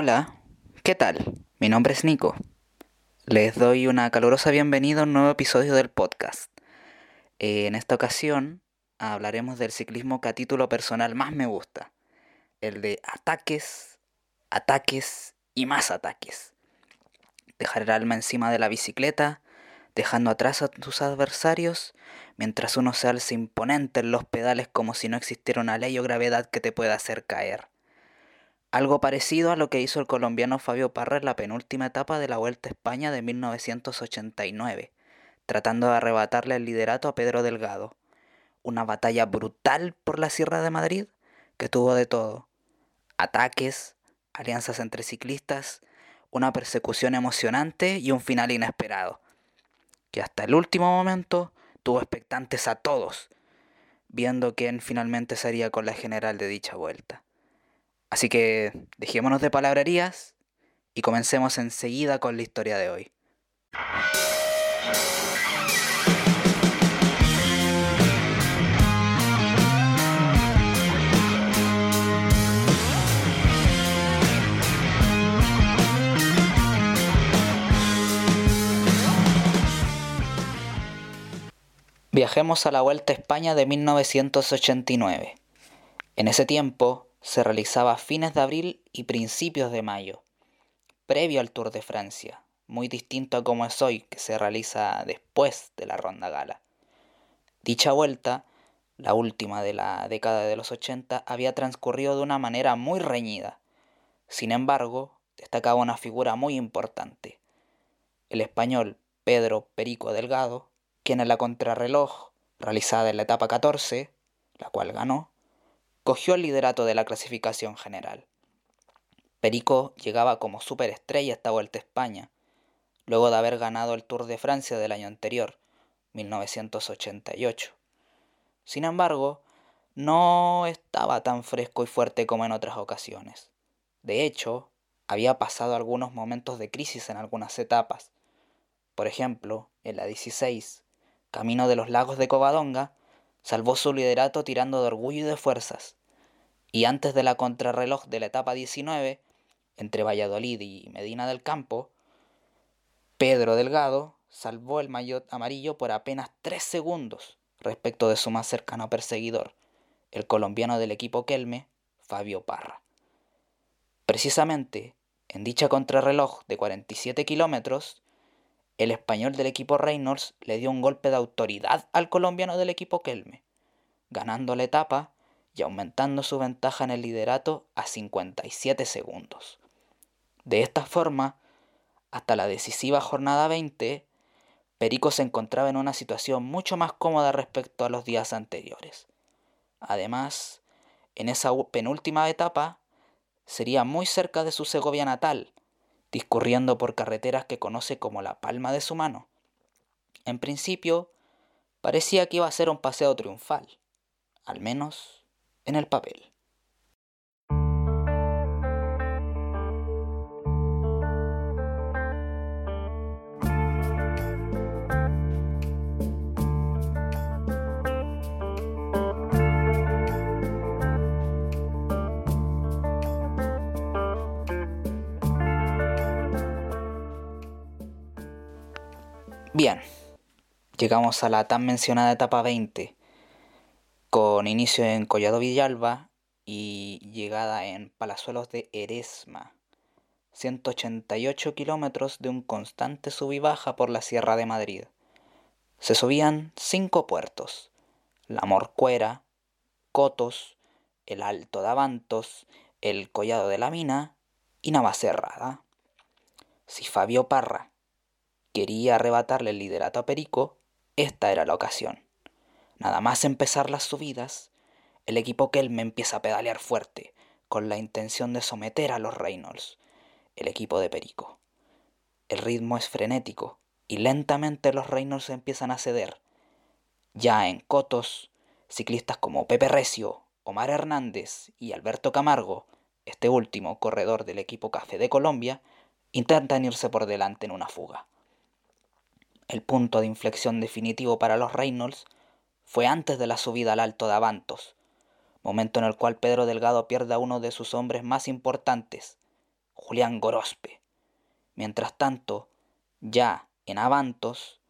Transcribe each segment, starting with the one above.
Hola, ¿qué tal? Mi nombre es Nico. Les doy una calurosa bienvenida a un nuevo episodio del podcast. Eh, en esta ocasión hablaremos del ciclismo que a título personal más me gusta, el de ataques, ataques y más ataques. Dejar el alma encima de la bicicleta, dejando atrás a tus adversarios, mientras uno se alza imponente en los pedales como si no existiera una ley o gravedad que te pueda hacer caer. Algo parecido a lo que hizo el colombiano Fabio Parra en la penúltima etapa de la Vuelta a España de 1989, tratando de arrebatarle el liderato a Pedro Delgado. Una batalla brutal por la Sierra de Madrid que tuvo de todo. Ataques, alianzas entre ciclistas, una persecución emocionante y un final inesperado, que hasta el último momento tuvo expectantes a todos, viendo quién finalmente sería con la general de dicha vuelta. Así que dejémonos de palabrerías y comencemos enseguida con la historia de hoy. Viajemos a la Vuelta a España de 1989. En ese tiempo, se realizaba a fines de abril y principios de mayo, previo al Tour de Francia, muy distinto a como es hoy, que se realiza después de la Ronda Gala. Dicha vuelta, la última de la década de los 80, había transcurrido de una manera muy reñida. Sin embargo, destacaba una figura muy importante, el español Pedro Perico Delgado, quien en la contrarreloj realizada en la etapa 14, la cual ganó, cogió el liderato de la clasificación general. Perico llegaba como superestrella esta vuelta a España, luego de haber ganado el Tour de Francia del año anterior, 1988. Sin embargo, no estaba tan fresco y fuerte como en otras ocasiones. De hecho, había pasado algunos momentos de crisis en algunas etapas. Por ejemplo, en la 16, camino de los lagos de Covadonga, salvó su liderato tirando de orgullo y de fuerzas, y antes de la contrarreloj de la etapa 19, entre Valladolid y Medina del Campo, Pedro Delgado salvó el maillot amarillo por apenas 3 segundos respecto de su más cercano perseguidor, el colombiano del equipo Kelme, Fabio Parra. Precisamente, en dicha contrarreloj de 47 kilómetros, el español del equipo Reynolds le dio un golpe de autoridad al colombiano del equipo Kelme, ganando la etapa y aumentando su ventaja en el liderato a 57 segundos. De esta forma, hasta la decisiva jornada 20, Perico se encontraba en una situación mucho más cómoda respecto a los días anteriores. Además, en esa penúltima etapa, sería muy cerca de su Segovia natal, discurriendo por carreteras que conoce como la palma de su mano. En principio, parecía que iba a ser un paseo triunfal, al menos en el papel. Bien, llegamos a la tan mencionada etapa 20, con inicio en Collado Villalba y llegada en Palazuelos de Eresma, 188 kilómetros de un constante sub y baja por la Sierra de Madrid. Se subían cinco puertos, La Morcuera, Cotos, el Alto de Avantos, el Collado de la Mina y Navacerrada. Si Fabio Parra quería arrebatarle el liderato a Perico, esta era la ocasión. Nada más empezar las subidas, el equipo Kelme empieza a pedalear fuerte, con la intención de someter a los Reynolds, el equipo de Perico. El ritmo es frenético y lentamente los Reynolds empiezan a ceder. Ya en Cotos, ciclistas como Pepe Recio, Omar Hernández y Alberto Camargo, este último corredor del equipo Café de Colombia, intentan irse por delante en una fuga. El punto de inflexión definitivo para los Reynolds fue antes de la subida al Alto de Avantos, momento en el cual Pedro Delgado pierde a uno de sus hombres más importantes, Julián Gorospe. Mientras tanto, ya en Avantos,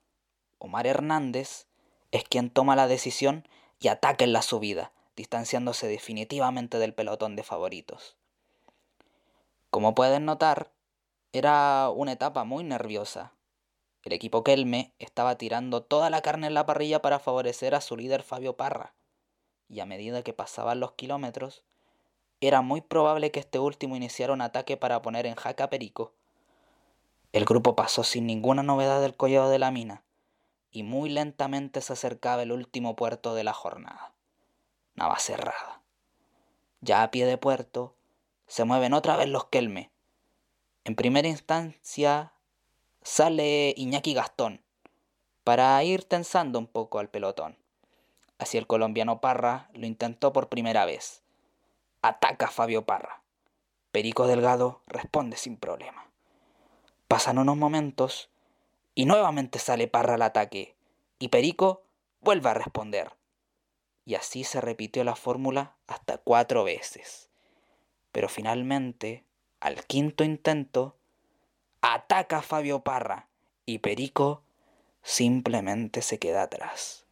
Omar Hernández es quien toma la decisión y ataca en la subida, distanciándose definitivamente del pelotón de favoritos. Como pueden notar, era una etapa muy nerviosa. El equipo Kelme estaba tirando toda la carne en la parrilla para favorecer a su líder Fabio Parra, y a medida que pasaban los kilómetros, era muy probable que este último iniciara un ataque para poner en jaque a Perico. El grupo pasó sin ninguna novedad del collado de la mina, y muy lentamente se acercaba el último puerto de la jornada, Navacerrada. Ya a pie de puerto, se mueven otra vez los Kelme. En primera instancia sale Iñaki Gastón, para ir tensando un poco al pelotón. Así el colombiano Parra lo intentó por primera vez. Ataca a Fabio Parra. Perico Delgado responde sin problema. Pasan unos momentos y nuevamente sale Parra al ataque, y Perico vuelve a responder. Y así se repitió la fórmula hasta cuatro veces. Pero finalmente, al quinto intento, ataca a Fabio Parra y Perico simplemente se queda atrás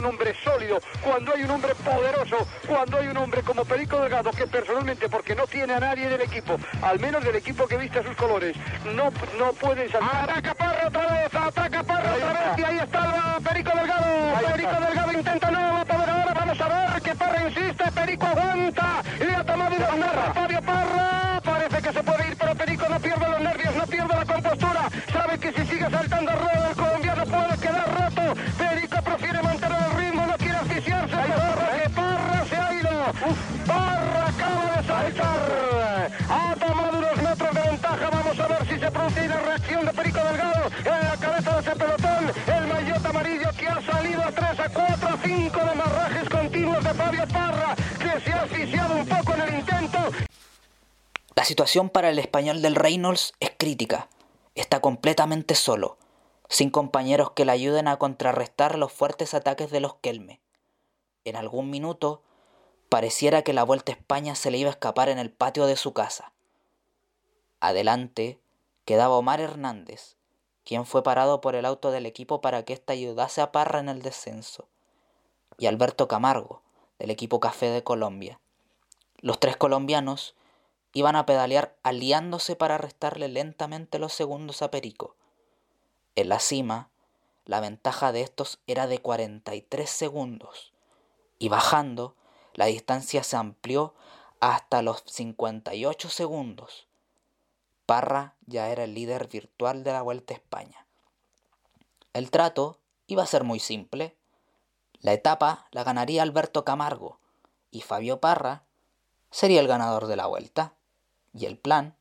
un hombre sólido, cuando hay un hombre poderoso, cuando hay un hombre como Perico Delgado, que personalmente, porque no tiene a nadie del equipo, al menos del equipo que viste sus colores, no, no puede saltar. Ataca Parra otra vez, ataca Parra otra vez, y ahí está Perico Delgado. Perico Delgado intenta, no va a poder ahora, vamos a ver que Parra insiste, Perico aguanta, y ha tomado una Fabio Parra, parece que se puede ir, pero Perico no pierde que si sigue saltando rueda el colombiano puede quedar roto, Perico prefiere mantener Parra se ha ido. Parra acaba de saltar. Ha tomado unos metros de ventaja. Vamos a ver si se produce una reacción de Perico Delgado en la cabeza de ese pelotón. El maillot amarillo que ha salido a 3, a 4, a 5 de marrajes continuos de Fabio Parra, que se ha asfixiado un poco en el intento. La situación para el español del Reynolds es crítica. Está completamente solo, sin compañeros que le ayuden a contrarrestar los fuertes ataques de los Kelme. En algún minuto pareciera que la Vuelta a España se le iba a escapar en el patio de su casa. Adelante quedaba Omar Hernández, quien fue parado por el auto del equipo para que ésta ayudase a Parra en el descenso, y Alberto Camargo, del equipo Café de Colombia. Los tres colombianos iban a pedalear aliándose para restarle lentamente los segundos a Perico. En la cima, la ventaja de estos era de 43 segundos y bajando, la distancia se amplió hasta los 58 segundos. Parra ya era el líder virtual de la Vuelta a España. El trato iba a ser muy simple. La etapa la ganaría Alberto Camargo y Fabio Parra sería el ganador de la vuelta. Y el plan,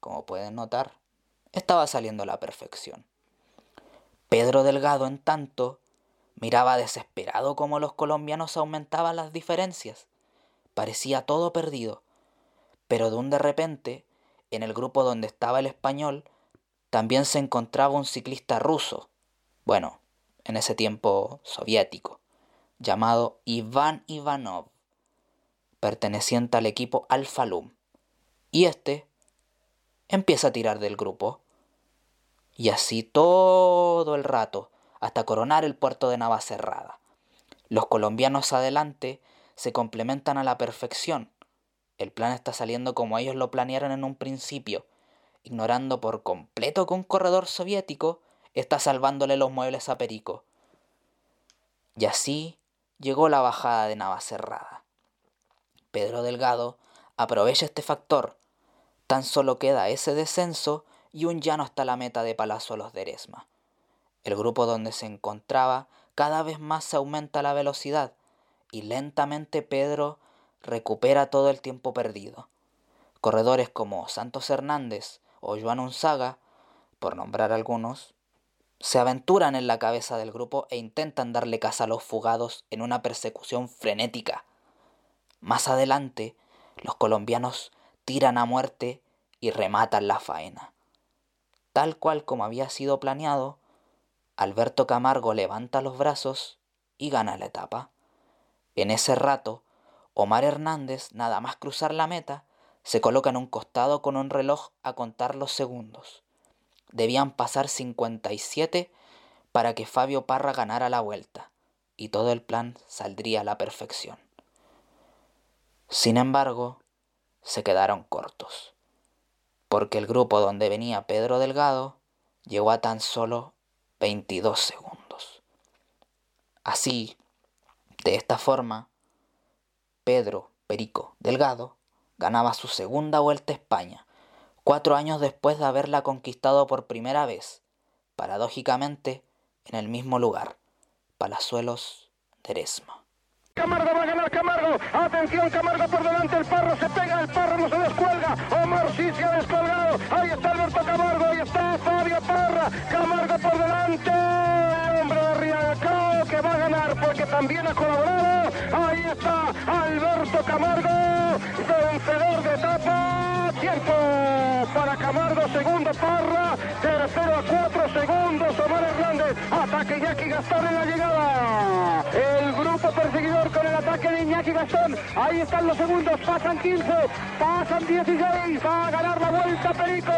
como pueden notar, estaba saliendo a la perfección. Pedro Delgado, en tanto, Miraba desesperado cómo los colombianos aumentaban las diferencias. Parecía todo perdido. Pero de un de repente, en el grupo donde estaba el español, también se encontraba un ciclista ruso, bueno, en ese tiempo soviético, llamado Iván Ivanov, perteneciente al equipo Alfa Lum. Y este empieza a tirar del grupo. Y así todo el rato, hasta coronar el puerto de Navacerrada. Los colombianos adelante se complementan a la perfección. El plan está saliendo como ellos lo planearon en un principio, ignorando por completo que un corredor soviético está salvándole los muebles a Perico. Y así llegó la bajada de Navacerrada. Pedro Delgado aprovecha este factor. Tan solo queda ese descenso y un llano hasta la meta de Palazuelos de Eresma. El grupo donde se encontraba cada vez más se aumenta la velocidad y lentamente Pedro recupera todo el tiempo perdido. Corredores como Santos Hernández o Joan Unzaga, por nombrar algunos, se aventuran en la cabeza del grupo e intentan darle caza a los fugados en una persecución frenética. Más adelante, los colombianos tiran a muerte y rematan la faena. Tal cual como había sido planeado, Alberto Camargo levanta los brazos y gana la etapa. En ese rato, Omar Hernández, nada más cruzar la meta, se coloca en un costado con un reloj a contar los segundos. Debían pasar 57 para que Fabio Parra ganara la vuelta, y todo el plan saldría a la perfección. Sin embargo, se quedaron cortos, porque el grupo donde venía Pedro Delgado llegó a tan solo 22 segundos. Así, de esta forma, Pedro Perico Delgado ganaba su segunda vuelta a España, cuatro años después de haberla conquistado por primera vez, paradójicamente en el mismo lugar, Palazuelos de Eresma. Camargo va a ganar Camargo. Atención, Camargo por delante. El parro se pega. El parro no se descuelga. Omar sí se ha descolgado. Ahí está Alberto Camargo. Ahí está Fabio Parra. Camargo por delante. hombre de Riacao que va a ganar porque también ha colaborado. Ahí está Alberto Camargo. Vencedor de etapa. Tiempo para Camargo. Segundo Parra. Tercero a cuatro segundos. Omar Hernández. Ataque Iñaki Gastón en la llegada. El grupo perseguidor con el ataque de Iñaki Gastón. Ahí están los segundos. Pasan 15. Pasan 16. Va a ganar la vuelta Perico.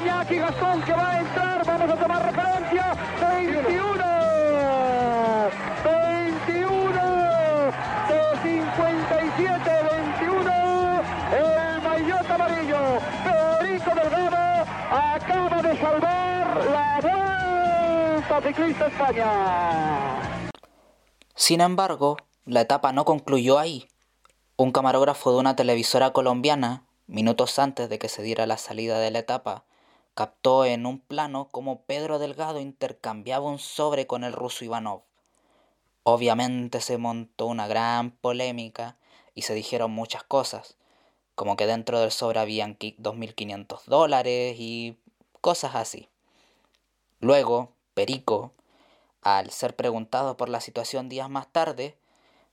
Iñaki Gastón que va a entrar. Vamos a tomar referencia. 21. 21. Salvar la vuelta ciclista España. Sin embargo, la etapa no concluyó ahí. Un camarógrafo de una televisora colombiana, minutos antes de que se diera la salida de la etapa, captó en un plano cómo Pedro Delgado intercambiaba un sobre con el ruso Ivanov. Obviamente se montó una gran polémica y se dijeron muchas cosas, como que dentro del sobre habían 2.500 dólares y cosas así. Luego, Perico, al ser preguntado por la situación días más tarde,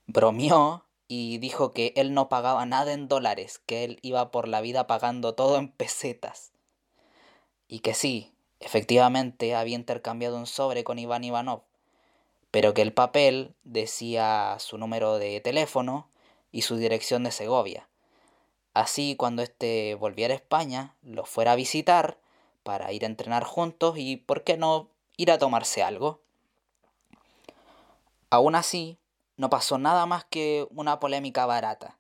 bromeó y dijo que él no pagaba nada en dólares, que él iba por la vida pagando todo en pesetas. Y que sí, efectivamente había intercambiado un sobre con Iván Ivanov, pero que el papel decía su número de teléfono y su dirección de Segovia. Así cuando éste volviera a España, lo fuera a visitar para ir a entrenar juntos y, ¿por qué no, ir a tomarse algo? Aún así, no pasó nada más que una polémica barata.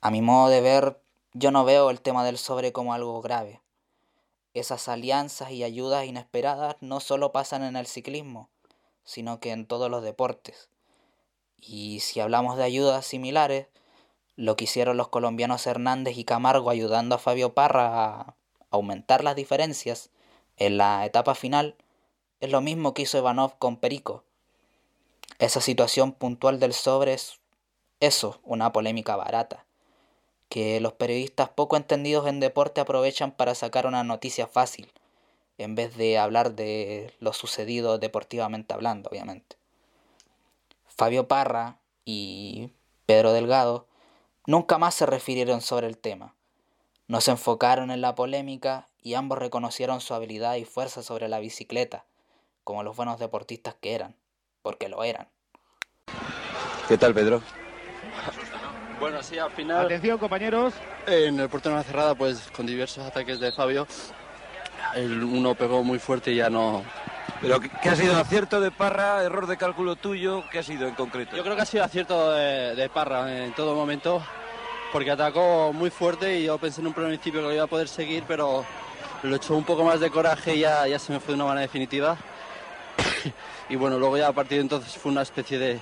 A mi modo de ver, yo no veo el tema del sobre como algo grave. Esas alianzas y ayudas inesperadas no solo pasan en el ciclismo, sino que en todos los deportes. Y si hablamos de ayudas similares, lo que hicieron los colombianos Hernández y Camargo ayudando a Fabio Parra a aumentar las diferencias en la etapa final, es lo mismo que hizo Ivanov con Perico esa situación puntual del sobre es eso, una polémica barata, que los periodistas poco entendidos en deporte aprovechan para sacar una noticia fácil, en vez de hablar de lo sucedido deportivamente hablando, obviamente. Fabio Parra y Pedro Delgado nunca más se refirieron sobre el tema. No se enfocaron en la polémica y ambos reconocieron su habilidad y fuerza sobre la bicicleta, como los buenos deportistas que eran porque lo eran. ¿Qué tal, Pedro? Bueno, sí, al final. Atención, compañeros. En el portero de cerrada, pues con diversos ataques de Fabio, el uno pegó muy fuerte y ya no. ¿Pero qué ha sido acierto de Parra, error de cálculo tuyo? ¿Qué ha sido en concreto? Yo creo que ha sido acierto de, de Parra en todo momento, porque atacó muy fuerte y yo pensé en un principio que lo iba a poder seguir, pero lo echó un poco más de coraje y ya, se me fue de una manera definitiva y bueno, luego ya a partir de entonces fue una especie de,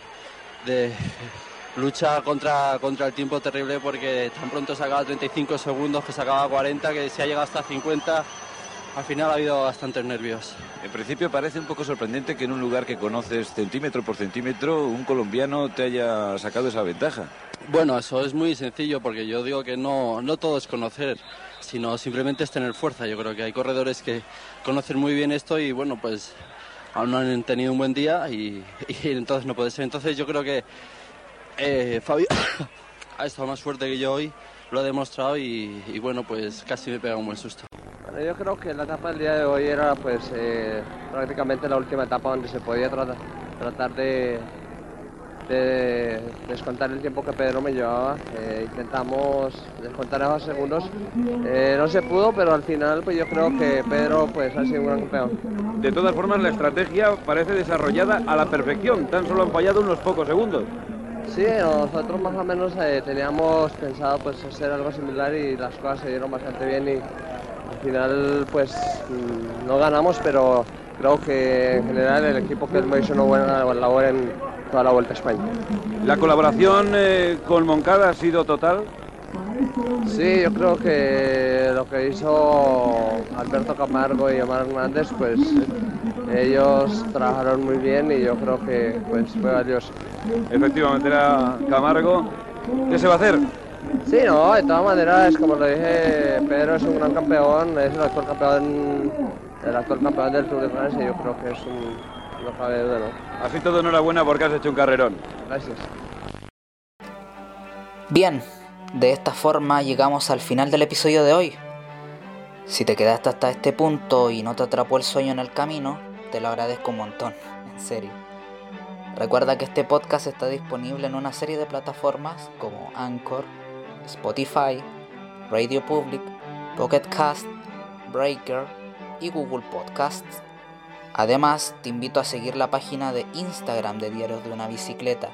de lucha contra, contra el tiempo terrible porque tan pronto sacaba 35 segundos que sacaba 40, que se ha llegado hasta 50. Al final ha habido bastantes nervios. En principio parece un poco sorprendente que en un lugar que conoces centímetro por centímetro un colombiano te haya sacado esa ventaja. Bueno, eso es muy sencillo porque yo digo que no, no todo es conocer, sino simplemente es tener fuerza. Yo creo que hay corredores que conocen muy bien esto y bueno, pues aún no han tenido un buen día y, entonces no puede ser. Entonces yo creo que eh, Fabio ha estado más fuerte que yo hoy, lo ha demostrado y, bueno, pues casi me pega un buen susto. Yo creo que la etapa del día de hoy era pues eh, prácticamente la última etapa donde se podía tratar, tratar de, de descontar el tiempo que Pedro me llevaba. Eh, intentamos descontar esos segundos. Eh, no se pudo, pero al final pues yo creo que Pedro pues ha sido un gran campeón. De todas formas, la estrategia parece desarrollada a la perfección. Tan solo han fallado unos pocos segundos. Sí, nosotros más o menos eh, teníamos pensado pues hacer algo similar y las cosas se dieron bastante bien y al final pues mm, no ganamos, pero creo que en general el equipo que hizo una buena labor en toda la Vuelta a España. ¿La colaboración eh, con Moncada ha sido total? Sí, yo creo que lo que hizo Alberto Camargo y Omar Hernández, pues ellos trabajaron muy bien y yo creo que pues, fue valioso. Efectivamente era Camargo. ¿Qué se va a hacer? Sí, no, de todas maneras, como lo dije, Pedro es un gran campeón, es el actual campeón, el actual campeón del Tour de Francia y yo creo que es un, no cabe duda, ¿no? Así todo enhorabuena porque has hecho un carrerón. Gracias. Bien, de esta forma llegamos al final del episodio de hoy. Si te quedaste hasta este punto y no te atrapó el sueño en el camino, te lo agradezco un montón, en serio. Recuerda que este podcast está disponible en una serie de plataformas como Anchor, Spotify, Radio Public, Pocket Cast, Breaker y Google Podcasts. Además, te invito a seguir la página de Instagram de Diarios de una Bicicleta.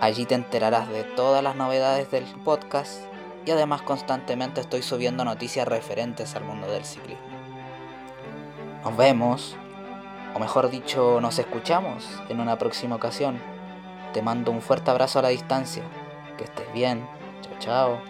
Allí te enterarás de todas las novedades del podcast y además constantemente estoy subiendo noticias referentes al mundo del ciclismo. Nos vemos, o mejor dicho, nos escuchamos en una próxima ocasión. Te mando un fuerte abrazo a la distancia. Que estés bien. Chao.